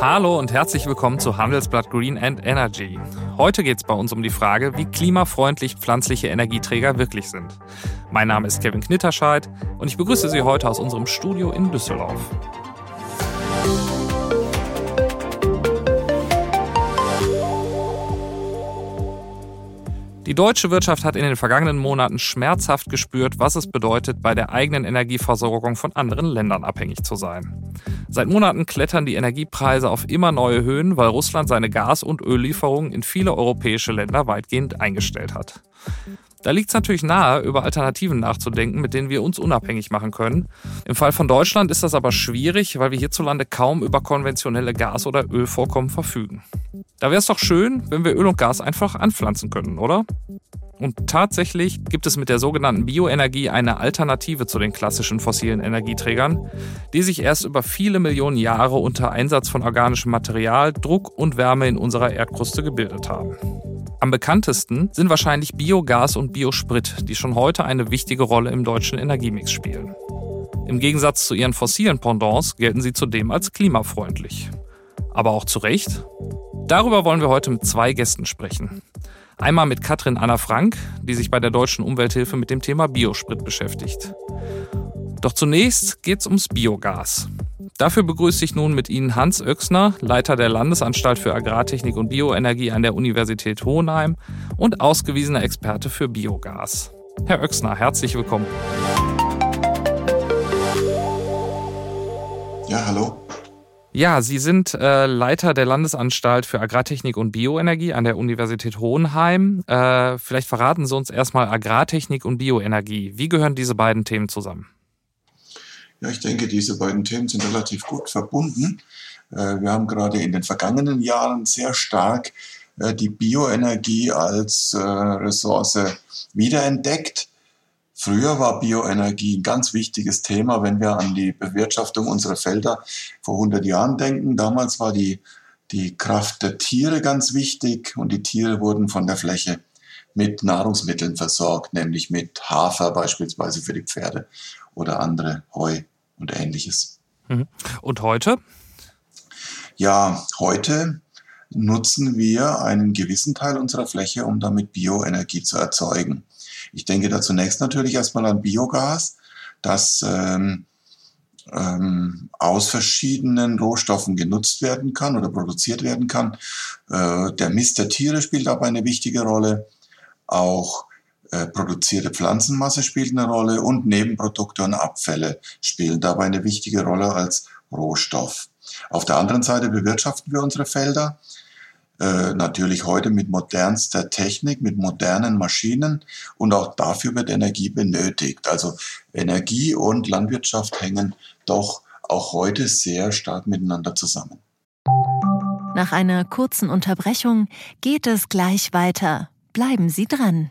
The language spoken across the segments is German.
Hallo und herzlich willkommen zu Handelsblatt Green and Energy. Heute geht es bei uns um die Frage, wie klimafreundlich pflanzliche Energieträger wirklich sind. Mein Name ist Kevin Knitterscheid und ich begrüße Sie heute aus unserem Studio in Düsseldorf. Die deutsche Wirtschaft hat in den vergangenen Monaten schmerzhaft gespürt, was es bedeutet, bei der eigenen Energieversorgung von anderen Ländern abhängig zu sein. Seit Monaten klettern die Energiepreise auf immer neue Höhen, weil Russland seine Gas- und Öllieferungen in viele europäische Länder weitgehend eingestellt hat. Da liegt es natürlich nahe, über Alternativen nachzudenken, mit denen wir uns unabhängig machen können. Im Fall von Deutschland ist das aber schwierig, weil wir hierzulande kaum über konventionelle Gas- oder Ölvorkommen verfügen. Da wäre es doch schön, wenn wir Öl und Gas einfach anpflanzen könnten, oder? Und tatsächlich gibt es mit der sogenannten Bioenergie eine Alternative zu den klassischen fossilen Energieträgern, die sich erst über viele Millionen Jahre unter Einsatz von organischem Material, Druck und Wärme in unserer Erdkruste gebildet haben. Am bekanntesten sind wahrscheinlich Biogas und Biosprit, die schon heute eine wichtige Rolle im deutschen Energiemix spielen. Im Gegensatz zu ihren fossilen Pendants gelten sie zudem als klimafreundlich. Aber auch zu Recht? Darüber wollen wir heute mit zwei Gästen sprechen. Einmal mit Katrin Anna Frank, die sich bei der Deutschen Umwelthilfe mit dem Thema Biosprit beschäftigt. Doch zunächst geht's ums Biogas. Dafür begrüße ich nun mit Ihnen Hans Oechsner, Leiter der Landesanstalt für Agrartechnik und Bioenergie an der Universität Hohenheim und ausgewiesener Experte für Biogas. Herr Oechsner, herzlich willkommen. Ja, hallo. Ja, Sie sind äh, Leiter der Landesanstalt für Agrartechnik und Bioenergie an der Universität Hohenheim. Äh, vielleicht verraten Sie uns erstmal Agrartechnik und Bioenergie. Wie gehören diese beiden Themen zusammen? Ja, ich denke, diese beiden Themen sind relativ gut verbunden. Äh, wir haben gerade in den vergangenen Jahren sehr stark äh, die Bioenergie als äh, Ressource wiederentdeckt. Früher war Bioenergie ein ganz wichtiges Thema, wenn wir an die Bewirtschaftung unserer Felder vor 100 Jahren denken. Damals war die, die Kraft der Tiere ganz wichtig und die Tiere wurden von der Fläche mit Nahrungsmitteln versorgt, nämlich mit Hafer beispielsweise für die Pferde oder andere Heu und ähnliches. Mhm. Und heute? Ja, heute nutzen wir einen gewissen Teil unserer Fläche, um damit Bioenergie zu erzeugen. Ich denke da zunächst natürlich erstmal an Biogas, das ähm, ähm, aus verschiedenen Rohstoffen genutzt werden kann oder produziert werden kann. Äh, der Mist der Tiere spielt dabei eine wichtige Rolle. Auch produzierte Pflanzenmasse spielt eine Rolle und Nebenprodukte und Abfälle spielen dabei eine wichtige Rolle als Rohstoff. Auf der anderen Seite bewirtschaften wir unsere Felder äh, natürlich heute mit modernster Technik, mit modernen Maschinen und auch dafür wird Energie benötigt. Also Energie und Landwirtschaft hängen doch auch heute sehr stark miteinander zusammen. Nach einer kurzen Unterbrechung geht es gleich weiter. Bleiben Sie dran.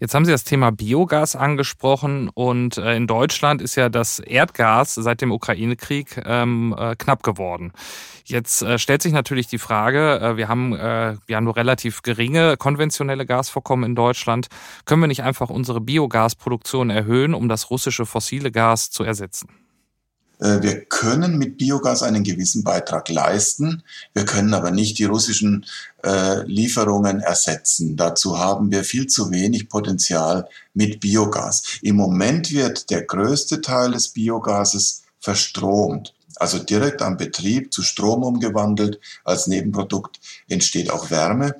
Jetzt haben Sie das Thema Biogas angesprochen und äh, in Deutschland ist ja das Erdgas seit dem Ukraine-Krieg ähm, äh, knapp geworden. Jetzt äh, stellt sich natürlich die Frage, äh, wir haben äh, ja nur relativ geringe konventionelle Gasvorkommen in Deutschland. Können wir nicht einfach unsere Biogasproduktion erhöhen, um das russische fossile Gas zu ersetzen? Äh, wir können mit Biogas einen gewissen Beitrag leisten. Wir können aber nicht die russischen äh, Lieferungen ersetzen. Dazu haben wir viel zu wenig Potenzial mit Biogas. Im Moment wird der größte Teil des Biogases verstromt, also direkt am Betrieb zu Strom umgewandelt. Als Nebenprodukt entsteht auch Wärme.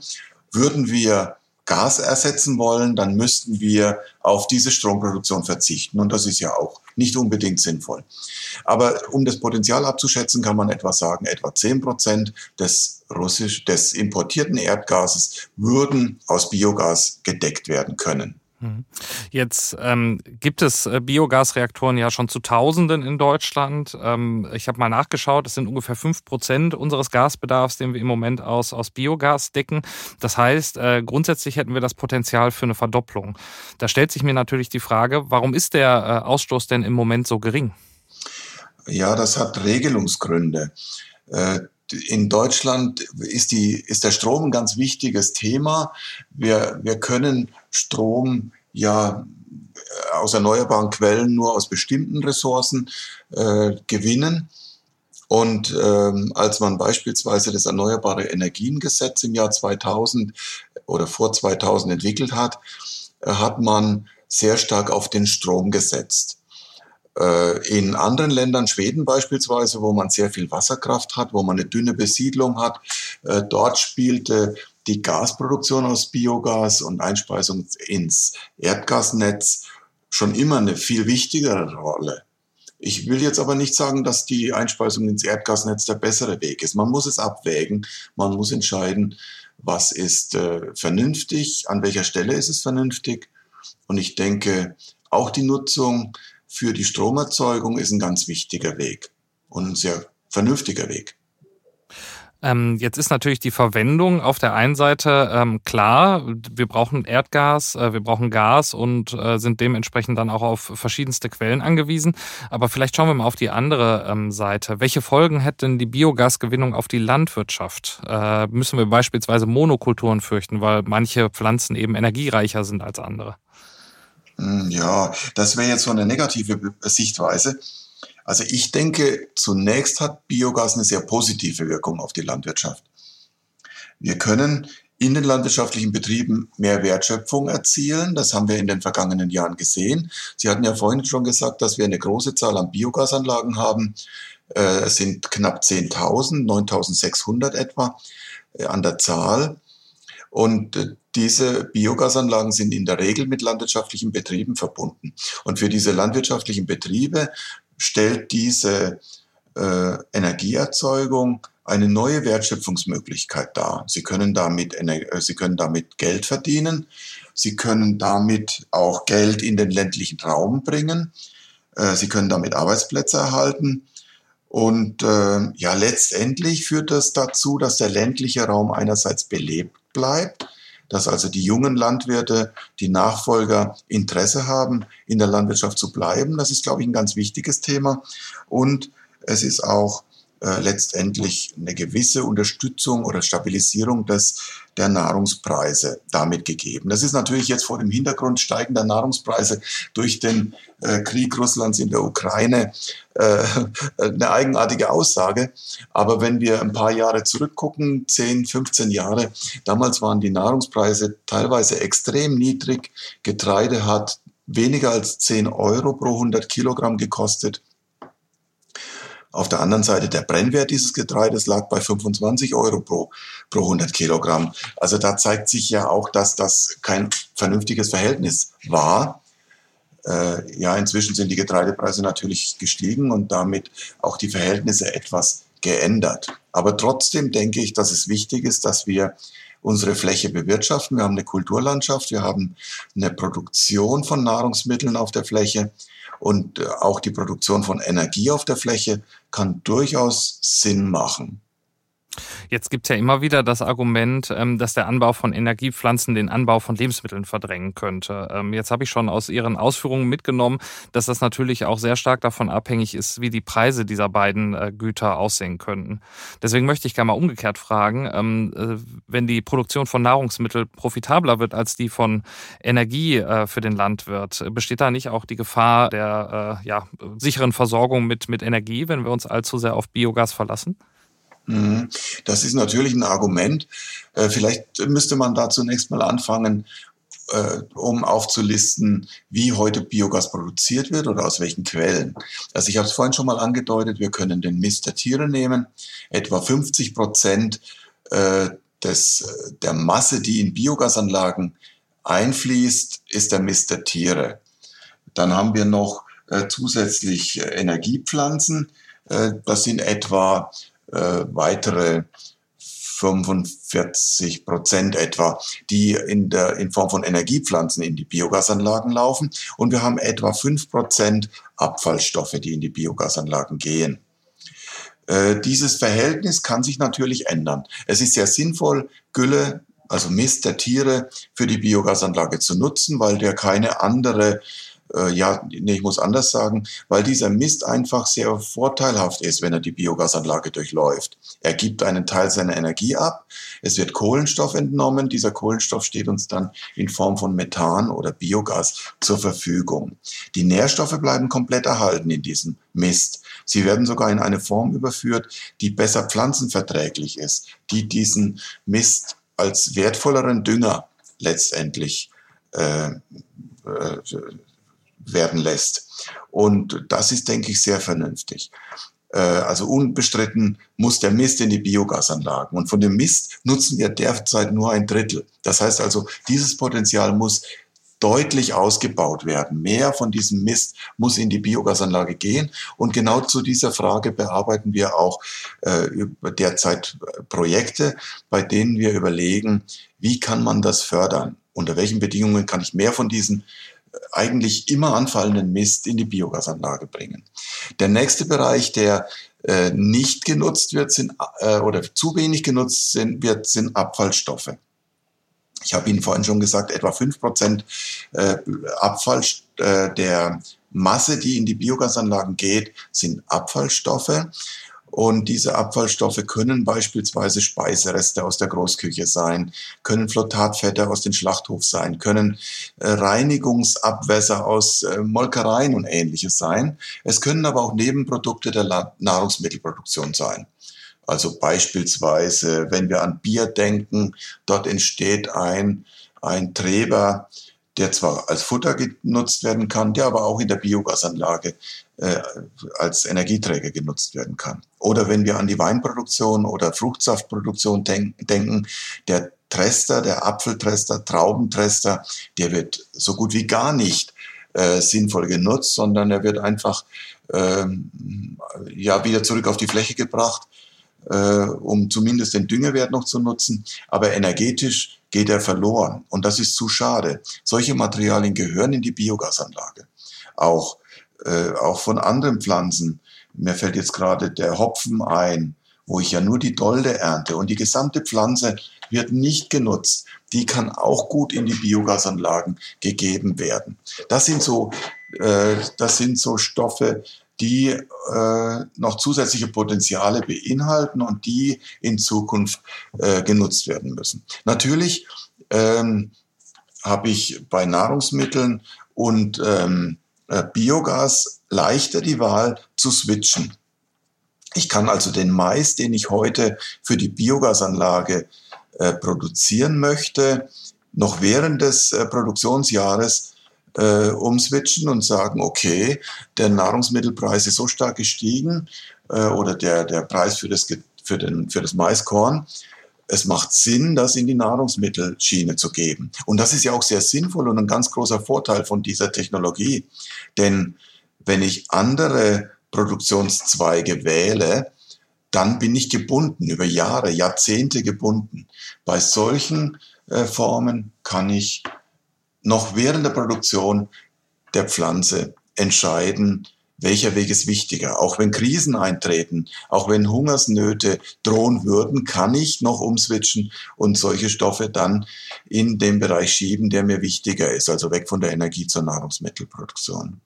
Würden wir Gas ersetzen wollen, dann müssten wir auf diese Stromproduktion verzichten. Und das ist ja auch nicht unbedingt sinnvoll. Aber um das Potenzial abzuschätzen, kann man etwa sagen, etwa 10 Prozent des russisch, des importierten Erdgases würden aus Biogas gedeckt werden können. Mhm. Jetzt ähm, gibt es äh, Biogasreaktoren ja schon zu Tausenden in Deutschland. Ähm, ich habe mal nachgeschaut, es sind ungefähr fünf Prozent unseres Gasbedarfs, den wir im Moment aus, aus Biogas decken. Das heißt, äh, grundsätzlich hätten wir das Potenzial für eine Verdopplung. Da stellt sich mir natürlich die Frage, warum ist der äh, Ausstoß denn im Moment so gering? Ja, das hat Regelungsgründe. Äh, in Deutschland ist, die, ist der Strom ein ganz wichtiges Thema. Wir, wir können Strom ja äh, aus erneuerbaren Quellen nur aus bestimmten Ressourcen äh, gewinnen. Und ähm, als man beispielsweise das Erneuerbare Energiengesetz im Jahr 2000 oder vor 2000 entwickelt hat, äh, hat man sehr stark auf den Strom gesetzt. Äh, in anderen Ländern, Schweden beispielsweise, wo man sehr viel Wasserkraft hat, wo man eine dünne Besiedlung hat, äh, dort spielte die Gasproduktion aus Biogas und Einspeisung ins Erdgasnetz schon immer eine viel wichtigere Rolle. Ich will jetzt aber nicht sagen, dass die Einspeisung ins Erdgasnetz der bessere Weg ist. Man muss es abwägen, man muss entscheiden, was ist äh, vernünftig, an welcher Stelle ist es vernünftig. Und ich denke, auch die Nutzung für die Stromerzeugung ist ein ganz wichtiger Weg und ein sehr vernünftiger Weg. Ähm, jetzt ist natürlich die Verwendung auf der einen Seite ähm, klar, wir brauchen Erdgas, äh, wir brauchen Gas und äh, sind dementsprechend dann auch auf verschiedenste Quellen angewiesen. Aber vielleicht schauen wir mal auf die andere ähm, Seite. Welche Folgen hätte denn die Biogasgewinnung auf die Landwirtschaft? Äh, müssen wir beispielsweise Monokulturen fürchten, weil manche Pflanzen eben energiereicher sind als andere? Hm, ja, das wäre jetzt so eine negative Sichtweise. Also ich denke, zunächst hat Biogas eine sehr positive Wirkung auf die Landwirtschaft. Wir können in den landwirtschaftlichen Betrieben mehr Wertschöpfung erzielen. Das haben wir in den vergangenen Jahren gesehen. Sie hatten ja vorhin schon gesagt, dass wir eine große Zahl an Biogasanlagen haben. Äh, es sind knapp 10.000, 9.600 etwa äh, an der Zahl. Und äh, diese Biogasanlagen sind in der Regel mit landwirtschaftlichen Betrieben verbunden. Und für diese landwirtschaftlichen Betriebe stellt diese äh, Energieerzeugung eine neue Wertschöpfungsmöglichkeit dar. Sie können damit, äh, Sie können damit Geld verdienen. Sie können damit auch Geld in den ländlichen Raum bringen. Äh, Sie können damit Arbeitsplätze erhalten. Und äh, ja, letztendlich führt das dazu, dass der ländliche Raum einerseits belebt bleibt, dass also die jungen Landwirte, die Nachfolger Interesse haben, in der Landwirtschaft zu bleiben. Das ist, glaube ich, ein ganz wichtiges Thema. Und es ist auch äh, letztendlich eine gewisse Unterstützung oder Stabilisierung des, der Nahrungspreise damit gegeben. Das ist natürlich jetzt vor dem Hintergrund steigender Nahrungspreise durch den äh, Krieg Russlands in der Ukraine äh, eine eigenartige Aussage. Aber wenn wir ein paar Jahre zurückgucken, 10, 15 Jahre, damals waren die Nahrungspreise teilweise extrem niedrig. Getreide hat weniger als 10 Euro pro 100 Kilogramm gekostet. Auf der anderen Seite der Brennwert dieses Getreides lag bei 25 Euro pro, pro 100 Kilogramm. Also da zeigt sich ja auch, dass das kein vernünftiges Verhältnis war. Äh, ja, inzwischen sind die Getreidepreise natürlich gestiegen und damit auch die Verhältnisse etwas geändert. Aber trotzdem denke ich, dass es wichtig ist, dass wir unsere Fläche bewirtschaften. Wir haben eine Kulturlandschaft, wir haben eine Produktion von Nahrungsmitteln auf der Fläche und äh, auch die Produktion von Energie auf der Fläche kann durchaus Sinn machen. Jetzt gibt es ja immer wieder das Argument, ähm, dass der Anbau von Energiepflanzen den Anbau von Lebensmitteln verdrängen könnte. Ähm, jetzt habe ich schon aus Ihren Ausführungen mitgenommen, dass das natürlich auch sehr stark davon abhängig ist, wie die Preise dieser beiden äh, Güter aussehen könnten. Deswegen möchte ich gerne mal umgekehrt fragen, ähm, äh, wenn die Produktion von Nahrungsmitteln profitabler wird als die von Energie äh, für den Landwirt, besteht da nicht auch die Gefahr der ja, sicheren Versorgung mit, mit Energie, wenn wir uns allzu sehr auf Biogas verlassen? Mhm. Das ist natürlich ein Argument. Äh, vielleicht müsste man da zunächst mal anfangen, äh, um aufzulisten, wie heute Biogas produziert wird oder aus welchen Quellen. Also ich habe es vorhin schon mal angedeutet, wir können den Mist der Tiere nehmen. Etwa 50 Prozent äh, des, der Masse, die in Biogasanlagen einfließt, ist der Mist der Tiere. Dann haben wir noch zusätzlich Energiepflanzen. das sind etwa äh, weitere 45 Prozent etwa, die in, der, in Form von Energiepflanzen in die Biogasanlagen laufen. Und wir haben etwa fünf Prozent Abfallstoffe, die in die Biogasanlagen gehen. Äh, dieses Verhältnis kann sich natürlich ändern. Es ist sehr sinnvoll, Gülle, also Mist der Tiere, für die Biogasanlage zu nutzen, weil der keine andere äh, ja, nee, ich muss anders sagen, weil dieser Mist einfach sehr vorteilhaft ist, wenn er die Biogasanlage durchläuft. Er gibt einen Teil seiner Energie ab, es wird Kohlenstoff entnommen, dieser Kohlenstoff steht uns dann in Form von Methan oder Biogas zur Verfügung. Die Nährstoffe bleiben komplett erhalten in diesem Mist. Sie werden sogar in eine Form überführt, die besser pflanzenverträglich ist, die diesen Mist als wertvolleren Dünger letztendlich äh, äh, werden lässt. Und das ist, denke ich, sehr vernünftig. Äh, also unbestritten muss der Mist in die Biogasanlagen. Und von dem Mist nutzen wir derzeit nur ein Drittel. Das heißt also, dieses Potenzial muss deutlich ausgebaut werden. Mehr von diesem Mist muss in die Biogasanlage gehen. Und genau zu dieser Frage bearbeiten wir auch äh, derzeit Projekte, bei denen wir überlegen, wie kann man das fördern? Unter welchen Bedingungen kann ich mehr von diesen eigentlich immer anfallenden Mist in die Biogasanlage bringen. Der nächste Bereich, der äh, nicht genutzt wird, sind äh, oder zu wenig genutzt sind, wird, sind Abfallstoffe. Ich habe Ihnen vorhin schon gesagt, etwa fünf Prozent äh, Abfall äh, der Masse, die in die Biogasanlagen geht, sind Abfallstoffe. Und diese Abfallstoffe können beispielsweise Speisereste aus der Großküche sein, können Flottatfette aus dem Schlachthof sein, können äh, Reinigungsabwässer aus äh, Molkereien und ähnliches sein. Es können aber auch Nebenprodukte der Nahrungsmittelproduktion sein. Also beispielsweise, wenn wir an Bier denken, dort entsteht ein, ein Treber, der zwar als Futter genutzt werden kann, der aber auch in der Biogasanlage äh, als Energieträger genutzt werden kann. Oder wenn wir an die Weinproduktion oder Fruchtsaftproduktion denk denken, der Trester, der Apfeltrester, Traubentrester, der wird so gut wie gar nicht äh, sinnvoll genutzt, sondern er wird einfach ähm, ja wieder zurück auf die Fläche gebracht, äh, um zumindest den Düngewert noch zu nutzen. Aber energetisch geht er verloren und das ist zu schade. Solche Materialien gehören in die Biogasanlage. Auch äh, auch von anderen Pflanzen. Mir fällt jetzt gerade der Hopfen ein, wo ich ja nur die Dolde ernte und die gesamte Pflanze wird nicht genutzt. Die kann auch gut in die Biogasanlagen gegeben werden. Das sind so, äh, das sind so Stoffe, die äh, noch zusätzliche Potenziale beinhalten und die in Zukunft äh, genutzt werden müssen. Natürlich ähm, habe ich bei Nahrungsmitteln und ähm, äh, Biogas leichter die Wahl zu switchen. Ich kann also den Mais, den ich heute für die Biogasanlage äh, produzieren möchte, noch während des äh, Produktionsjahres äh, umswitchen und sagen, okay, der Nahrungsmittelpreis ist so stark gestiegen äh, oder der, der Preis für das, für, den, für das Maiskorn, es macht Sinn, das in die Nahrungsmittelschiene zu geben. Und das ist ja auch sehr sinnvoll und ein ganz großer Vorteil von dieser Technologie. Denn wenn ich andere Produktionszweige wähle, dann bin ich gebunden, über Jahre, Jahrzehnte gebunden. Bei solchen äh, Formen kann ich noch während der Produktion der Pflanze entscheiden, welcher Weg ist wichtiger. Auch wenn Krisen eintreten, auch wenn Hungersnöte drohen würden, kann ich noch umswitchen und solche Stoffe dann in den Bereich schieben, der mir wichtiger ist, also weg von der Energie zur Nahrungsmittelproduktion.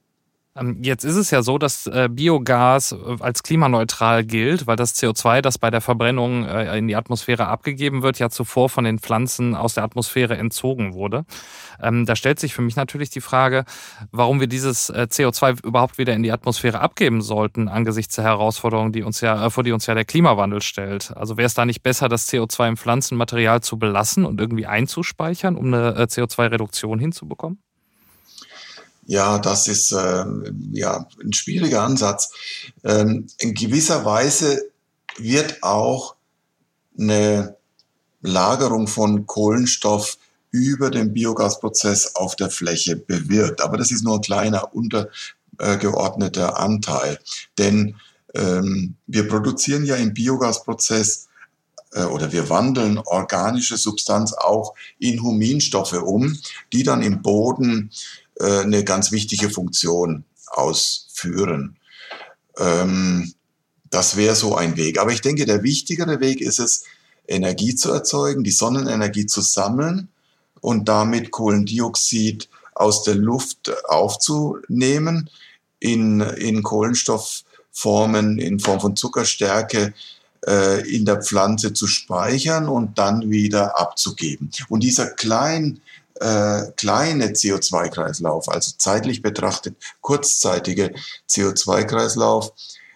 Ähm, jetzt ist es ja so, dass äh, Biogas äh, als klimaneutral gilt, weil das CO2, das bei der Verbrennung äh, in die Atmosphäre abgegeben wird, ja zuvor von den Pflanzen aus der Atmosphäre entzogen wurde. Ähm, da stellt sich für mich natürlich die Frage, warum wir dieses CO2 überhaupt wieder in die Atmosphäre abgeben sollten, angesichts der Herausforderungen, die uns ja, vor die uns ja der Klimawandel stellt. Also wäre es da nicht besser, das CO2 im Pflanzenmaterial zu belassen und irgendwie einzuspeichern, um eine CO2-Reduktion hinzubekommen? Ja, das ist äh, ja ein schwieriger Ansatz. Ähm, in gewisser Weise wird auch eine Lagerung von Kohlenstoff über den Biogasprozess auf der Fläche bewirkt. Aber das ist nur ein kleiner untergeordneter Anteil. Denn ähm, wir produzieren ja im Biogasprozess äh, oder wir wandeln organische Substanz auch in Huminstoffe um, die dann im Boden äh, eine ganz wichtige Funktion ausführen. Ähm, das wäre so ein Weg. Aber ich denke, der wichtigere Weg ist es, Energie zu erzeugen, die Sonnenenergie zu sammeln und damit Kohlendioxid aus der Luft aufzunehmen, in, in Kohlenstoffformen, in Form von Zuckerstärke äh, in der Pflanze zu speichern und dann wieder abzugeben. Und dieser klein, äh, kleine CO2-Kreislauf, also zeitlich betrachtet kurzzeitige CO2-Kreislauf,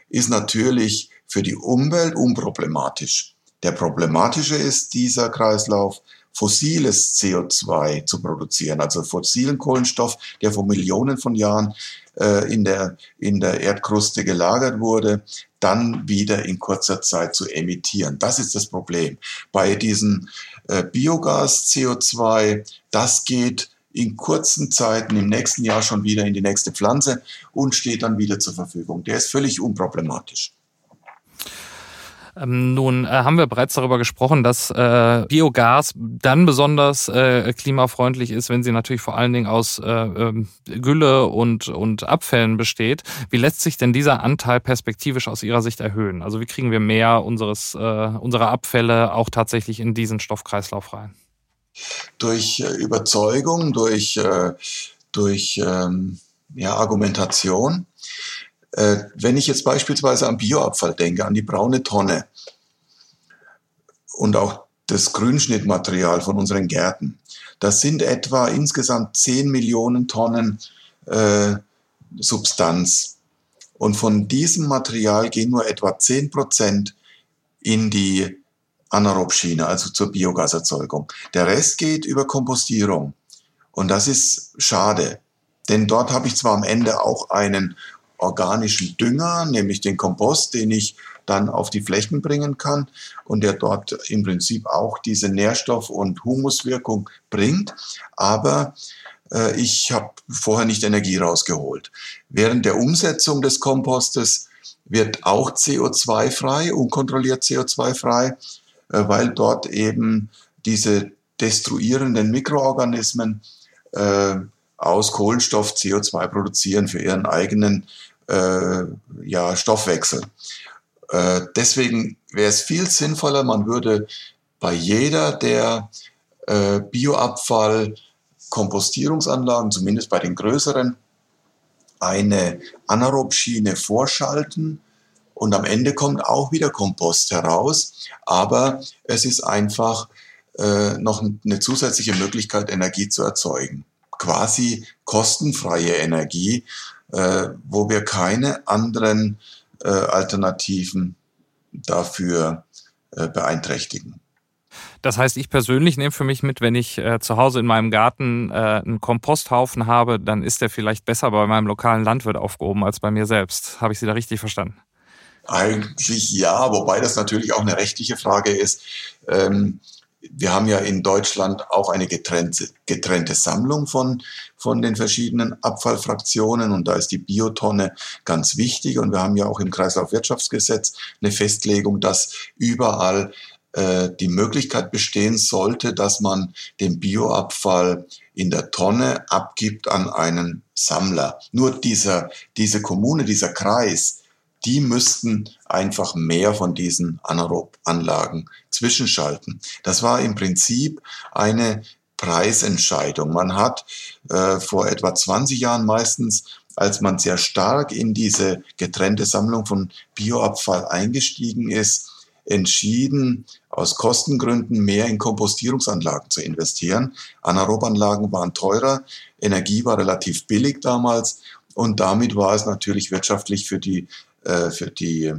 ist natürlich für die Umwelt unproblematisch. Der problematische ist dieser Kreislauf, fossiles CO2 zu produzieren, also fossilen Kohlenstoff, der vor Millionen von Jahren äh, in, der, in der Erdkruste gelagert wurde, dann wieder in kurzer Zeit zu emittieren. Das ist das Problem. Bei diesem äh, Biogas CO2, das geht in kurzen Zeiten im nächsten Jahr schon wieder in die nächste Pflanze und steht dann wieder zur Verfügung. Der ist völlig unproblematisch. Ähm, nun äh, haben wir bereits darüber gesprochen, dass äh, Biogas dann besonders äh, klimafreundlich ist, wenn sie natürlich vor allen Dingen aus äh, ähm, Gülle und, und Abfällen besteht. Wie lässt sich denn dieser Anteil perspektivisch aus Ihrer Sicht erhöhen? Also wie kriegen wir mehr unseres, äh, unserer Abfälle auch tatsächlich in diesen Stoffkreislauf rein? Durch äh, Überzeugung, durch, durch ähm, ja, Argumentation. Äh, wenn ich jetzt beispielsweise an Bioabfall denke, an die braune Tonne und auch das Grünschnittmaterial von unseren Gärten, das sind etwa insgesamt 10 Millionen Tonnen äh, Substanz. Und von diesem Material gehen nur etwa 10 Prozent in die Anaerobschiene, also zur Biogaserzeugung. Der Rest geht über Kompostierung. Und das ist schade. Denn dort habe ich zwar am Ende auch einen organischen Dünger, nämlich den Kompost, den ich dann auf die Flächen bringen kann und der dort im Prinzip auch diese Nährstoff- und Humuswirkung bringt. Aber äh, ich habe vorher nicht Energie rausgeholt. Während der Umsetzung des Kompostes wird auch CO2 frei, unkontrolliert CO2 frei, äh, weil dort eben diese destruierenden Mikroorganismen äh, aus Kohlenstoff CO2 produzieren für ihren eigenen äh, ja, Stoffwechsel. Äh, deswegen wäre es viel sinnvoller, man würde bei jeder der äh, Bioabfall Kompostierungsanlagen, zumindest bei den größeren, eine Anaerobschiene vorschalten und am Ende kommt auch wieder Kompost heraus, aber es ist einfach äh, noch eine zusätzliche Möglichkeit, Energie zu erzeugen. Quasi kostenfreie Energie, äh, wo wir keine anderen äh, Alternativen dafür äh, beeinträchtigen. Das heißt, ich persönlich nehme für mich mit, wenn ich äh, zu Hause in meinem Garten äh, einen Komposthaufen habe, dann ist der vielleicht besser bei meinem lokalen Landwirt aufgehoben als bei mir selbst. Habe ich Sie da richtig verstanden? Eigentlich ja, wobei das natürlich auch eine rechtliche Frage ist. Ähm, wir haben ja in Deutschland auch eine getrennte, getrennte Sammlung von, von den verschiedenen Abfallfraktionen und da ist die Biotonne ganz wichtig und wir haben ja auch im Kreislaufwirtschaftsgesetz eine Festlegung, dass überall äh, die Möglichkeit bestehen sollte, dass man den Bioabfall in der Tonne abgibt an einen Sammler. Nur dieser, diese Kommune, dieser Kreis, die müssten einfach mehr von diesen Anaerob-Anlagen zwischenschalten. Das war im Prinzip eine Preisentscheidung. Man hat äh, vor etwa 20 Jahren meistens, als man sehr stark in diese getrennte Sammlung von Bioabfall eingestiegen ist, entschieden, aus Kostengründen mehr in Kompostierungsanlagen zu investieren. Anaerobanlagen waren teurer, Energie war relativ billig damals und damit war es natürlich wirtschaftlich für die äh, für die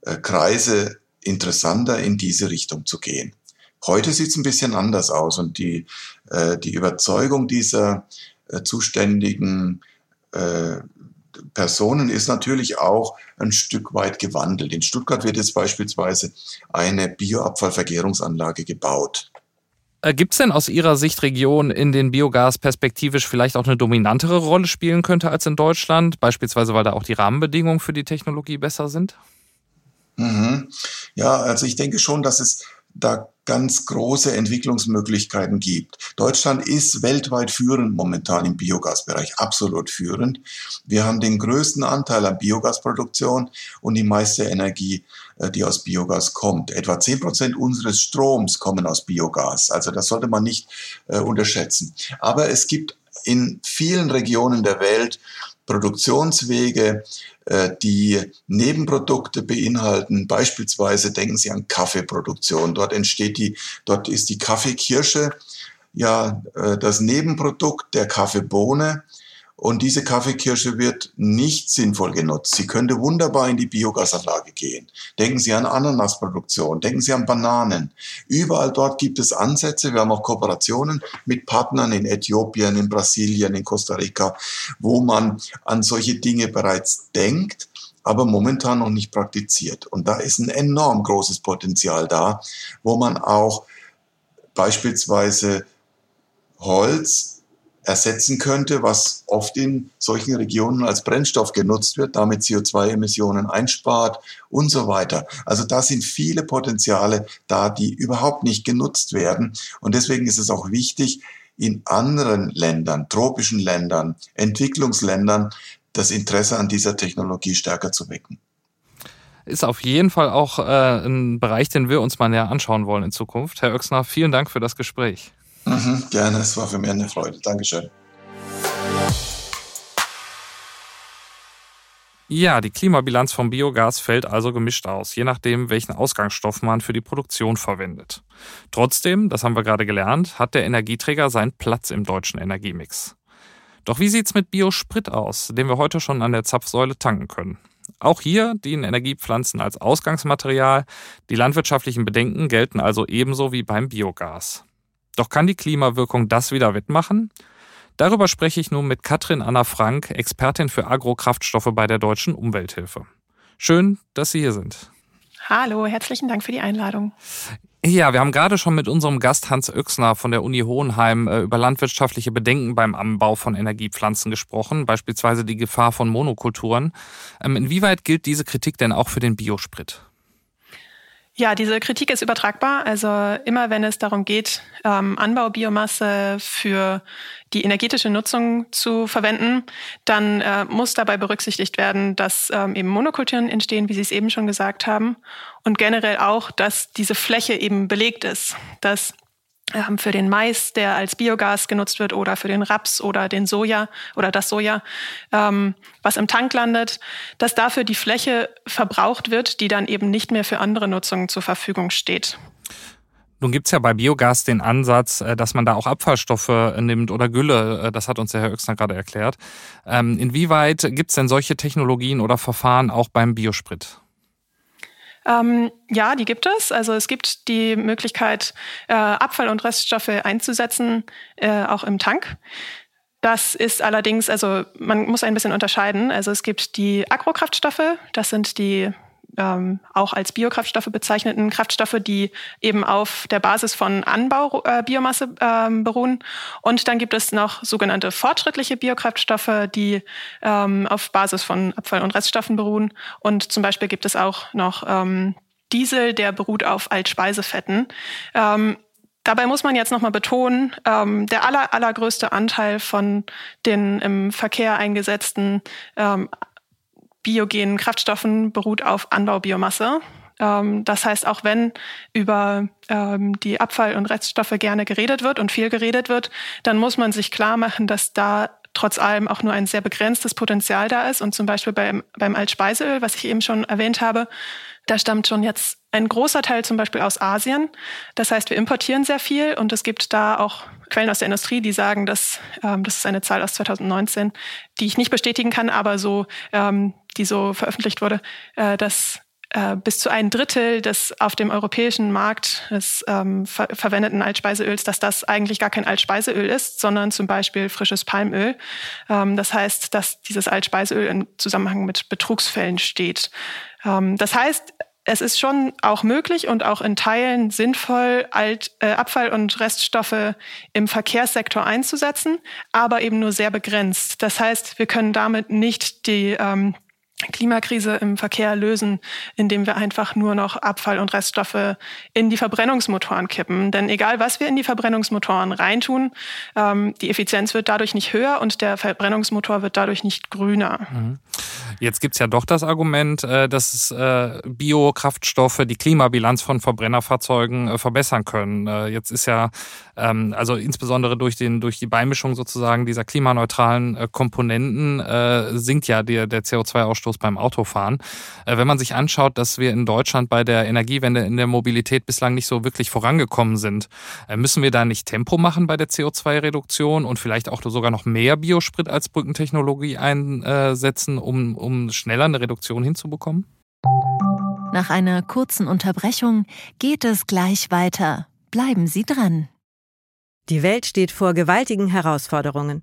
äh, Kreise interessanter, in diese Richtung zu gehen. Heute sieht es ein bisschen anders aus und die, äh, die Überzeugung dieser zuständigen Personen ist natürlich auch ein Stück weit gewandelt. In Stuttgart wird jetzt beispielsweise eine Bioabfallvergärungsanlage gebaut. Äh, Gibt es denn aus Ihrer Sicht Regionen, in denen Biogas perspektivisch vielleicht auch eine dominantere Rolle spielen könnte als in Deutschland? Beispielsweise, weil da auch die Rahmenbedingungen für die Technologie besser sind? Mhm. Ja, also ich denke schon, dass es da ganz große Entwicklungsmöglichkeiten gibt. Deutschland ist weltweit führend momentan im Biogasbereich, absolut führend. Wir haben den größten Anteil an Biogasproduktion und die meiste Energie, die aus Biogas kommt. Etwa zehn Prozent unseres Stroms kommen aus Biogas. Also das sollte man nicht äh, unterschätzen. Aber es gibt in vielen Regionen der Welt Produktionswege, äh, die Nebenprodukte beinhalten. Beispielsweise denken Sie an Kaffeeproduktion. Dort entsteht die, dort ist die Kaffeekirsche ja äh, das Nebenprodukt der Kaffeebohne und diese Kaffeekirsche wird nicht sinnvoll genutzt. Sie könnte wunderbar in die Biogasanlage gehen. Denken Sie an Ananasproduktion, denken Sie an Bananen. Überall dort gibt es Ansätze. Wir haben auch Kooperationen mit Partnern in Äthiopien, in Brasilien, in Costa Rica, wo man an solche Dinge bereits denkt aber momentan noch nicht praktiziert. Und da ist ein enorm großes Potenzial da, wo man auch beispielsweise Holz ersetzen könnte, was oft in solchen Regionen als Brennstoff genutzt wird, damit CO2-Emissionen einspart und so weiter. Also da sind viele Potenziale da, die überhaupt nicht genutzt werden. Und deswegen ist es auch wichtig, in anderen Ländern, tropischen Ländern, Entwicklungsländern, das Interesse an dieser Technologie stärker zu wecken. Ist auf jeden Fall auch äh, ein Bereich, den wir uns mal näher anschauen wollen in Zukunft. Herr Oechsner, vielen Dank für das Gespräch. Mhm, gerne, es war für mich eine Freude. Dankeschön. Ja, die Klimabilanz vom Biogas fällt also gemischt aus, je nachdem, welchen Ausgangsstoff man für die Produktion verwendet. Trotzdem, das haben wir gerade gelernt, hat der Energieträger seinen Platz im deutschen Energiemix. Doch wie sieht's mit Biosprit aus, den wir heute schon an der Zapfsäule tanken können? Auch hier dienen Energiepflanzen als Ausgangsmaterial. Die landwirtschaftlichen Bedenken gelten also ebenso wie beim Biogas. Doch kann die Klimawirkung das wieder wettmachen? Darüber spreche ich nun mit Katrin Anna Frank, Expertin für Agrokraftstoffe bei der Deutschen Umwelthilfe. Schön, dass Sie hier sind. Hallo, herzlichen Dank für die Einladung. Ja, wir haben gerade schon mit unserem Gast Hans Oechsner von der Uni Hohenheim äh, über landwirtschaftliche Bedenken beim Anbau von Energiepflanzen gesprochen, beispielsweise die Gefahr von Monokulturen. Ähm, inwieweit gilt diese Kritik denn auch für den Biosprit? Ja, diese Kritik ist übertragbar. Also immer wenn es darum geht, ähm, Anbaubiomasse für die energetische Nutzung zu verwenden, dann äh, muss dabei berücksichtigt werden, dass ähm, eben Monokulturen entstehen, wie Sie es eben schon gesagt haben, und generell auch, dass diese Fläche eben belegt ist, dass für den Mais, der als Biogas genutzt wird, oder für den Raps oder den Soja oder das Soja, ähm, was im Tank landet, dass dafür die Fläche verbraucht wird, die dann eben nicht mehr für andere Nutzungen zur Verfügung steht. Nun gibt's ja bei Biogas den Ansatz, äh, dass man da auch Abfallstoffe äh, nimmt oder Gülle. Äh, das hat uns der Herr Oechsner gerade erklärt. Ähm, inwieweit gibt's denn solche Technologien oder Verfahren auch beim Biosprit? Ähm, ja, die gibt es. Also es gibt die Möglichkeit, äh, Abfall- und Reststoffe einzusetzen, äh, auch im Tank. Das ist allerdings, also man muss ein bisschen unterscheiden. Also es gibt die Agrokraftstoffe, das sind die ähm, auch als Biokraftstoffe bezeichneten Kraftstoffe, die eben auf der Basis von Anbaubiomasse äh, ähm, beruhen. Und dann gibt es noch sogenannte fortschrittliche Biokraftstoffe, die ähm, auf Basis von Abfall- und Reststoffen beruhen. Und zum Beispiel gibt es auch noch ähm, Diesel, der beruht auf Altspeisefetten. Ähm, Dabei muss man jetzt nochmal betonen, ähm, der aller, allergrößte Anteil von den im Verkehr eingesetzten ähm, biogenen Kraftstoffen beruht auf Anbaubiomasse. Ähm, das heißt, auch wenn über ähm, die Abfall- und Reststoffe gerne geredet wird und viel geredet wird, dann muss man sich klar machen, dass da trotz allem auch nur ein sehr begrenztes Potenzial da ist. Und zum Beispiel beim, beim Altspeiseöl, was ich eben schon erwähnt habe, da stammt schon jetzt ein großer Teil zum Beispiel aus Asien. Das heißt, wir importieren sehr viel und es gibt da auch Quellen aus der Industrie, die sagen, dass ähm, das ist eine Zahl aus 2019, die ich nicht bestätigen kann, aber so ähm, die so veröffentlicht wurde, äh, dass äh, bis zu ein Drittel des auf dem europäischen Markt des ähm, ver verwendeten Altspeiseöls, dass das eigentlich gar kein Altspeiseöl ist, sondern zum Beispiel frisches Palmöl. Ähm, das heißt, dass dieses Altspeiseöl im Zusammenhang mit Betrugsfällen steht. Ähm, das heißt, es ist schon auch möglich und auch in Teilen sinnvoll, Alt, äh, Abfall- und Reststoffe im Verkehrssektor einzusetzen, aber eben nur sehr begrenzt. Das heißt, wir können damit nicht die ähm, Klimakrise im Verkehr lösen, indem wir einfach nur noch Abfall und Reststoffe in die Verbrennungsmotoren kippen. Denn egal, was wir in die Verbrennungsmotoren reintun, ähm, die Effizienz wird dadurch nicht höher und der Verbrennungsmotor wird dadurch nicht grüner. Mhm. Jetzt gibt's ja doch das Argument, äh, dass äh, Biokraftstoffe die Klimabilanz von Verbrennerfahrzeugen äh, verbessern können. Jetzt ist ja ähm, also insbesondere durch den durch die Beimischung sozusagen dieser klimaneutralen Komponenten sinkt ja der, der CO2-Ausstoß beim Autofahren. Wenn man sich anschaut, dass wir in Deutschland bei der Energiewende in der Mobilität bislang nicht so wirklich vorangekommen sind, müssen wir da nicht Tempo machen bei der CO2-Reduktion und vielleicht auch sogar noch mehr Biosprit als Brückentechnologie einsetzen, um, um um schneller eine Reduktion hinzubekommen? Nach einer kurzen Unterbrechung geht es gleich weiter. Bleiben Sie dran. Die Welt steht vor gewaltigen Herausforderungen.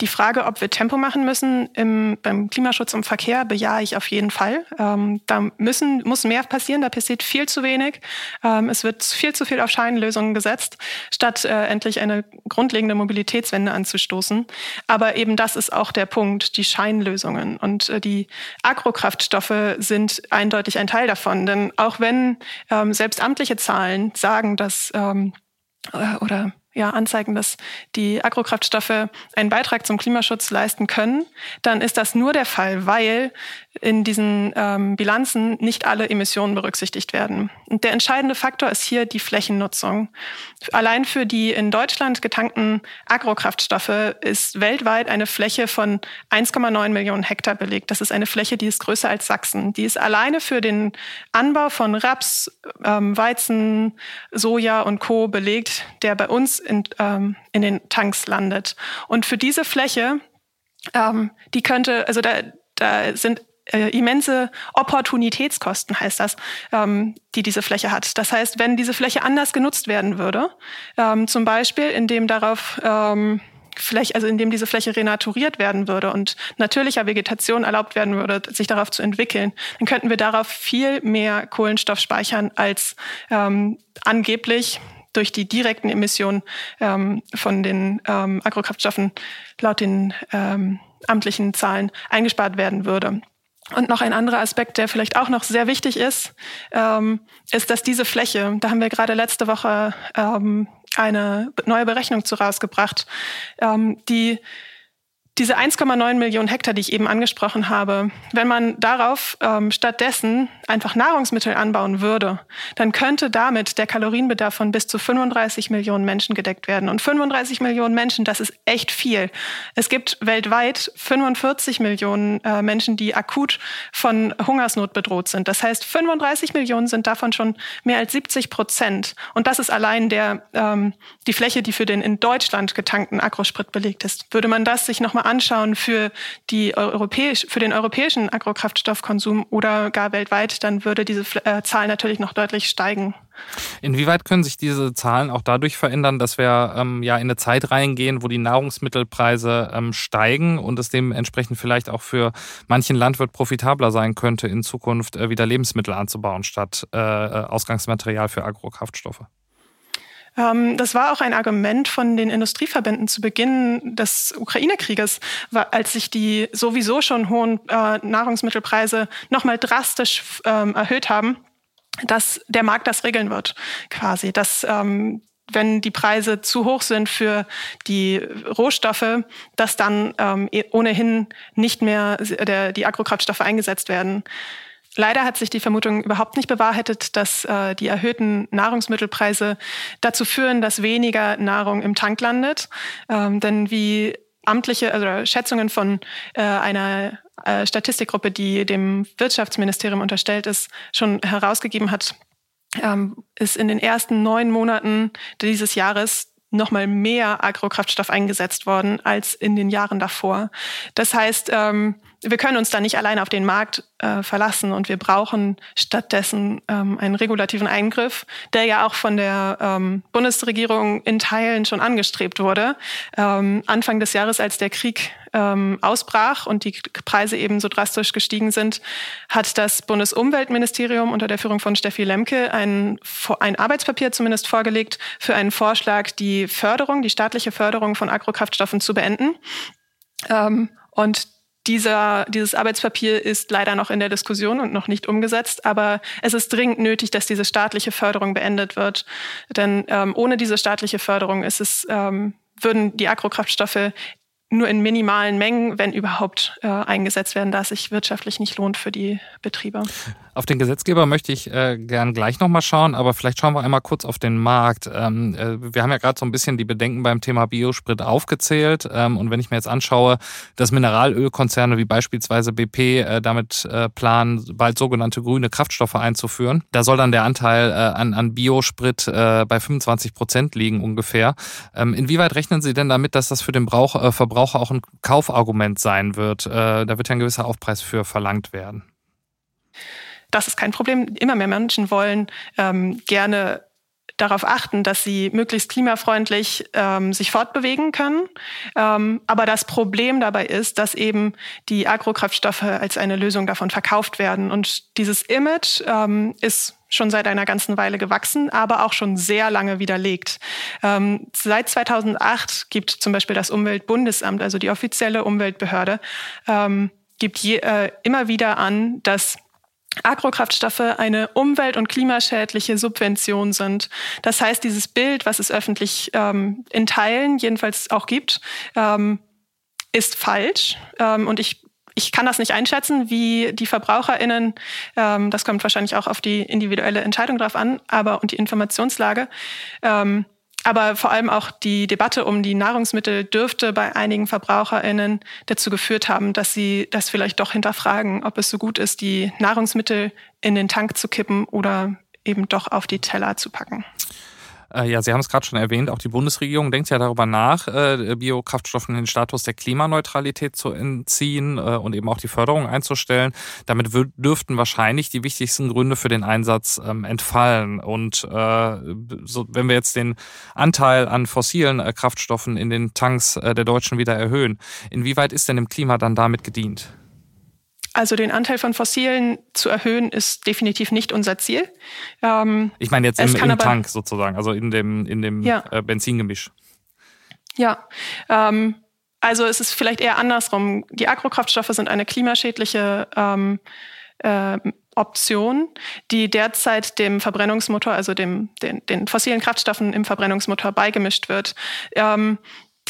Die Frage, ob wir Tempo machen müssen im, beim Klimaschutz im Verkehr, bejahe ich auf jeden Fall. Ähm, da müssen, muss mehr passieren, da passiert viel zu wenig. Ähm, es wird viel zu viel auf Scheinlösungen gesetzt, statt äh, endlich eine grundlegende Mobilitätswende anzustoßen. Aber eben das ist auch der Punkt, die Scheinlösungen. Und äh, die Agrokraftstoffe sind eindeutig ein Teil davon. Denn auch wenn ähm, selbst amtliche Zahlen sagen, dass ähm, äh, oder ja, anzeigen, dass die Agrokraftstoffe einen Beitrag zum Klimaschutz leisten können, dann ist das nur der Fall, weil in diesen ähm, Bilanzen nicht alle Emissionen berücksichtigt werden. Und der entscheidende Faktor ist hier die Flächennutzung. Allein für die in Deutschland getankten Agrokraftstoffe ist weltweit eine Fläche von 1,9 Millionen Hektar belegt. Das ist eine Fläche, die ist größer als Sachsen. Die ist alleine für den Anbau von Raps, ähm, Weizen, Soja und Co. belegt, der bei uns in, ähm, in den Tanks landet. Und für diese Fläche, ähm, die könnte, also da, da sind äh, immense Opportunitätskosten, heißt das, ähm, die diese Fläche hat. Das heißt, wenn diese Fläche anders genutzt werden würde, ähm, zum Beispiel indem darauf ähm, Fläche, also indem diese Fläche renaturiert werden würde und natürlicher Vegetation erlaubt werden würde, sich darauf zu entwickeln, dann könnten wir darauf viel mehr Kohlenstoff speichern als ähm, angeblich durch die direkten Emissionen ähm, von den ähm, Agrokraftstoffen laut den ähm, amtlichen Zahlen eingespart werden würde. Und noch ein anderer Aspekt, der vielleicht auch noch sehr wichtig ist, ähm, ist, dass diese Fläche, da haben wir gerade letzte Woche ähm, eine neue Berechnung zu rausgebracht, ähm, die diese 1,9 Millionen Hektar, die ich eben angesprochen habe, wenn man darauf ähm, stattdessen einfach Nahrungsmittel anbauen würde, dann könnte damit der Kalorienbedarf von bis zu 35 Millionen Menschen gedeckt werden. Und 35 Millionen Menschen, das ist echt viel. Es gibt weltweit 45 Millionen äh, Menschen, die akut von Hungersnot bedroht sind. Das heißt, 35 Millionen sind davon schon mehr als 70 Prozent. Und das ist allein der, ähm, die Fläche, die für den in Deutschland getankten Agrosprit belegt ist. Würde man das sich nochmal anschauen für, die europäisch, für den europäischen Agrokraftstoffkonsum oder gar weltweit, dann würde diese äh, Zahl natürlich noch deutlich steigen. Inwieweit können sich diese Zahlen auch dadurch verändern, dass wir ähm, ja in eine Zeit reingehen, wo die Nahrungsmittelpreise ähm, steigen und es dementsprechend vielleicht auch für manchen Landwirt profitabler sein könnte, in Zukunft äh, wieder Lebensmittel anzubauen statt äh, äh Ausgangsmaterial für Agrokraftstoffe? Ähm, das war auch ein Argument von den Industrieverbänden zu Beginn des Ukraine-Krieges, als sich die sowieso schon hohen äh, Nahrungsmittelpreise nochmal drastisch ähm, erhöht haben, dass der Markt das regeln wird, quasi, dass ähm, wenn die Preise zu hoch sind für die Rohstoffe, dass dann eh ohnehin nicht mehr die Agrokraftstoffe eingesetzt werden. Leider hat sich die Vermutung überhaupt nicht bewahrheitet, dass äh, die erhöhten Nahrungsmittelpreise dazu führen, dass weniger Nahrung im Tank landet. Ähm, denn wie amtliche also Schätzungen von äh, einer äh, Statistikgruppe, die dem Wirtschaftsministerium unterstellt ist, schon herausgegeben hat, ähm, ist in den ersten neun Monaten dieses Jahres nochmal mehr Agrokraftstoff eingesetzt worden als in den Jahren davor. Das heißt, ähm, wir können uns da nicht allein auf den Markt äh, verlassen und wir brauchen stattdessen ähm, einen regulativen Eingriff, der ja auch von der ähm, Bundesregierung in Teilen schon angestrebt wurde. Ähm, Anfang des Jahres, als der Krieg ähm, ausbrach und die Preise eben so drastisch gestiegen sind, hat das Bundesumweltministerium unter der Führung von Steffi Lemke ein, ein Arbeitspapier zumindest vorgelegt für einen Vorschlag, die Förderung, die staatliche Förderung von Agrokraftstoffen zu beenden. Ähm, und dieser, dieses Arbeitspapier ist leider noch in der Diskussion und noch nicht umgesetzt, aber es ist dringend nötig, dass diese staatliche Förderung beendet wird. Denn ähm, ohne diese staatliche Förderung ist es, ähm, würden die Agrokraftstoffe nur in minimalen Mengen, wenn überhaupt, äh, eingesetzt werden, da es sich wirtschaftlich nicht lohnt für die Betriebe. Auf den Gesetzgeber möchte ich äh, gern gleich nochmal schauen, aber vielleicht schauen wir einmal kurz auf den Markt. Ähm, äh, wir haben ja gerade so ein bisschen die Bedenken beim Thema Biosprit aufgezählt. Ähm, und wenn ich mir jetzt anschaue, dass Mineralölkonzerne wie beispielsweise BP äh, damit äh, planen, bald sogenannte grüne Kraftstoffe einzuführen, da soll dann der Anteil äh, an, an Biosprit äh, bei 25 Prozent liegen ungefähr. Ähm, inwieweit rechnen Sie denn damit, dass das für den Brauch, äh, Verbraucher auch ein Kaufargument sein wird? Äh, da wird ja ein gewisser Aufpreis für verlangt werden. Das ist kein Problem. Immer mehr Menschen wollen ähm, gerne darauf achten, dass sie möglichst klimafreundlich ähm, sich fortbewegen können. Ähm, aber das Problem dabei ist, dass eben die Agrokraftstoffe als eine Lösung davon verkauft werden. Und dieses Image ähm, ist schon seit einer ganzen Weile gewachsen, aber auch schon sehr lange widerlegt. Ähm, seit 2008 gibt zum Beispiel das Umweltbundesamt, also die offizielle Umweltbehörde, ähm, gibt je, äh, immer wieder an, dass Agrokraftstoffe eine umwelt- und klimaschädliche Subvention sind. Das heißt, dieses Bild, was es öffentlich ähm, in Teilen jedenfalls auch gibt, ähm, ist falsch. Ähm, und ich ich kann das nicht einschätzen, wie die VerbraucherInnen, ähm, das kommt wahrscheinlich auch auf die individuelle Entscheidung drauf an, aber und die Informationslage, ähm, aber vor allem auch die Debatte um die Nahrungsmittel dürfte bei einigen VerbraucherInnen dazu geführt haben, dass sie das vielleicht doch hinterfragen, ob es so gut ist, die Nahrungsmittel in den Tank zu kippen oder eben doch auf die Teller zu packen. Äh, ja, Sie haben es gerade schon erwähnt, auch die Bundesregierung denkt ja darüber nach, äh, Biokraftstoffen den Status der Klimaneutralität zu entziehen äh, und eben auch die Förderung einzustellen. Damit dürften wahrscheinlich die wichtigsten Gründe für den Einsatz ähm, entfallen. Und so, wenn wir jetzt den Anteil an fossilen Kraftstoffen in den Tanks der Deutschen wieder erhöhen, inwieweit ist denn dem Klima dann damit gedient? Also den Anteil von Fossilen zu erhöhen, ist definitiv nicht unser Ziel. Ähm, ich meine jetzt im, im Tank sozusagen, also in dem, in dem ja. äh, Benzingemisch. Ja, ähm, also es ist vielleicht eher andersrum. Die Agrokraftstoffe sind eine klimaschädliche ähm, äh, Option, die derzeit dem Verbrennungsmotor, also dem, den, den fossilen Kraftstoffen im Verbrennungsmotor beigemischt wird. Ähm,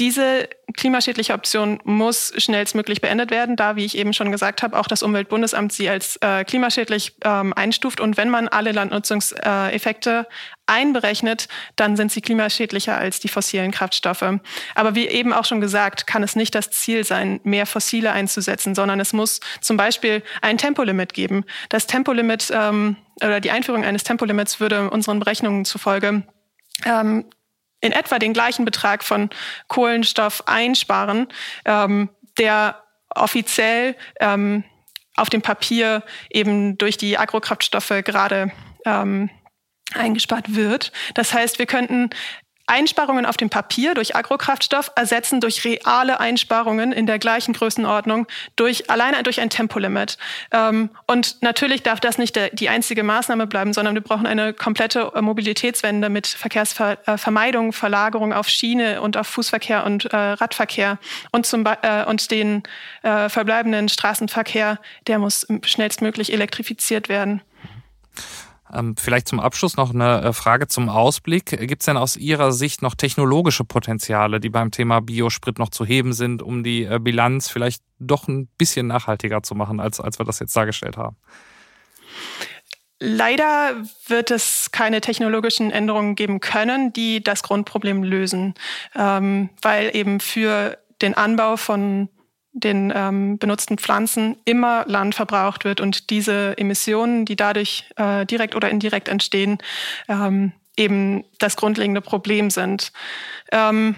diese klimaschädliche Option muss schnellstmöglich beendet werden, da, wie ich eben schon gesagt habe, auch das Umweltbundesamt sie als äh, klimaschädlich ähm, einstuft. Und wenn man alle Landnutzungseffekte einberechnet, dann sind sie klimaschädlicher als die fossilen Kraftstoffe. Aber wie eben auch schon gesagt, kann es nicht das Ziel sein, mehr Fossile einzusetzen, sondern es muss zum Beispiel ein Tempolimit geben. Das Tempolimit ähm, oder die Einführung eines Tempolimits würde unseren Berechnungen zufolge ähm, in etwa den gleichen Betrag von Kohlenstoff einsparen, ähm, der offiziell ähm, auf dem Papier eben durch die Agrokraftstoffe gerade ähm, eingespart wird. Das heißt, wir könnten Einsparungen auf dem Papier durch Agrokraftstoff ersetzen durch reale Einsparungen in der gleichen Größenordnung durch alleine durch ein Tempolimit. Ähm, und natürlich darf das nicht die einzige Maßnahme bleiben, sondern wir brauchen eine komplette äh, Mobilitätswende mit Verkehrsvermeidung, Verlagerung auf Schiene und auf Fußverkehr und äh, Radverkehr und zum äh, und den äh, verbleibenden Straßenverkehr, der muss schnellstmöglich elektrifiziert werden. Ähm, vielleicht zum Abschluss noch eine äh, Frage zum Ausblick. Gibt es denn aus Ihrer Sicht noch technologische Potenziale, die beim Thema Biosprit noch zu heben sind, um die äh, Bilanz vielleicht doch ein bisschen nachhaltiger zu machen, als, als wir das jetzt dargestellt haben? Leider wird es keine technologischen Änderungen geben können, die das Grundproblem lösen, ähm, weil eben für den Anbau von den ähm, benutzten Pflanzen immer Land verbraucht wird und diese Emissionen, die dadurch äh, direkt oder indirekt entstehen, ähm, eben das grundlegende Problem sind. Ähm,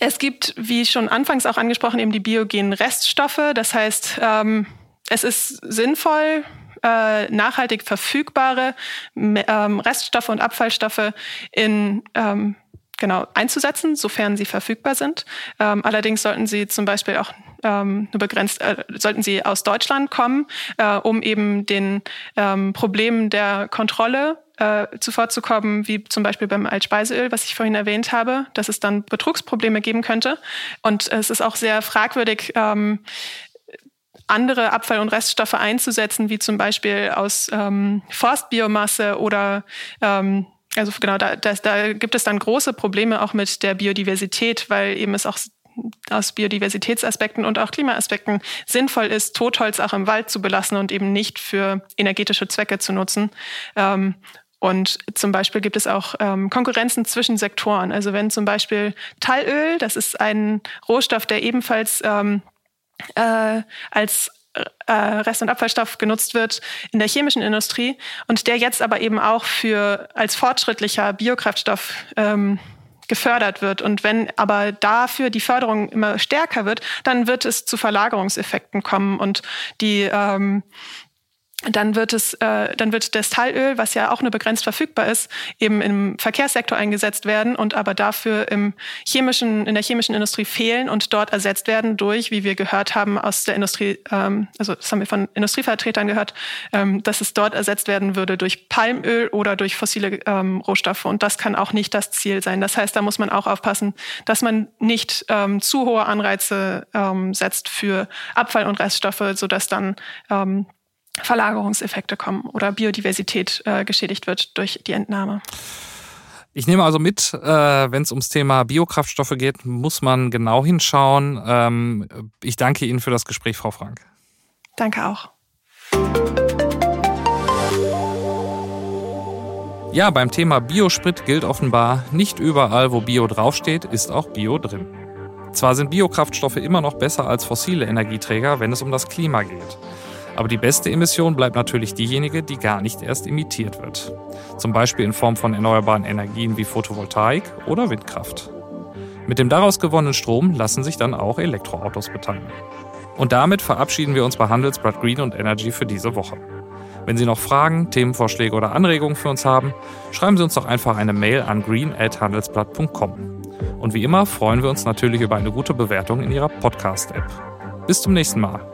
es gibt, wie schon anfangs auch angesprochen, eben die biogenen Reststoffe. Das heißt, ähm, es ist sinnvoll, äh, nachhaltig verfügbare ähm, Reststoffe und Abfallstoffe in ähm, genau einzusetzen, sofern sie verfügbar sind. Ähm, allerdings sollten sie zum Beispiel auch ähm, nur begrenzt, äh, sollten sie aus Deutschland kommen, äh, um eben den ähm, Problemen der Kontrolle äh, zuvorzukommen, wie zum Beispiel beim Altspeiseöl, was ich vorhin erwähnt habe, dass es dann Betrugsprobleme geben könnte. Und es ist auch sehr fragwürdig, ähm, andere Abfall- und Reststoffe einzusetzen, wie zum Beispiel aus ähm, Forstbiomasse oder ähm, also genau, da, da, da gibt es dann große Probleme auch mit der Biodiversität, weil eben es auch aus Biodiversitätsaspekten und auch Klimaaspekten sinnvoll ist, Totholz auch im Wald zu belassen und eben nicht für energetische Zwecke zu nutzen. Ähm, und zum Beispiel gibt es auch ähm, Konkurrenzen zwischen Sektoren. Also wenn zum Beispiel Tallöl, das ist ein Rohstoff, der ebenfalls ähm, äh, als äh, Rest- und Abfallstoff genutzt wird in der chemischen Industrie und der jetzt aber eben auch für als fortschrittlicher Biokraftstoff ähm, gefördert wird. Und wenn aber dafür die Förderung immer stärker wird, dann wird es zu Verlagerungseffekten kommen und die ähm, dann wird es, äh, dann wird das Tallöl, was ja auch nur begrenzt verfügbar ist, eben im Verkehrssektor eingesetzt werden und aber dafür im chemischen, in der chemischen Industrie fehlen und dort ersetzt werden durch, wie wir gehört haben aus der Industrie, ähm, also das haben wir von Industrievertretern gehört, ähm, dass es dort ersetzt werden würde durch Palmöl oder durch fossile ähm, Rohstoffe und das kann auch nicht das Ziel sein. Das heißt, da muss man auch aufpassen, dass man nicht ähm, zu hohe Anreize ähm, setzt für Abfall und Reststoffe, sodass dann ähm, Verlagerungseffekte kommen oder Biodiversität äh, geschädigt wird durch die Entnahme. Ich nehme also mit, äh, wenn es ums Thema Biokraftstoffe geht, muss man genau hinschauen. Ähm, ich danke Ihnen für das Gespräch, Frau Frank. Danke auch. Ja, beim Thema Biosprit gilt offenbar, nicht überall, wo Bio draufsteht, ist auch Bio drin. Zwar sind Biokraftstoffe immer noch besser als fossile Energieträger, wenn es um das Klima geht. Aber die beste Emission bleibt natürlich diejenige, die gar nicht erst emittiert wird. Zum Beispiel in Form von erneuerbaren Energien wie Photovoltaik oder Windkraft. Mit dem daraus gewonnenen Strom lassen sich dann auch Elektroautos betanken. Und damit verabschieden wir uns bei Handelsblatt Green und Energy für diese Woche. Wenn Sie noch Fragen, Themenvorschläge oder Anregungen für uns haben, schreiben Sie uns doch einfach eine Mail an green@handelsblatt.com. Und wie immer freuen wir uns natürlich über eine gute Bewertung in Ihrer Podcast-App. Bis zum nächsten Mal.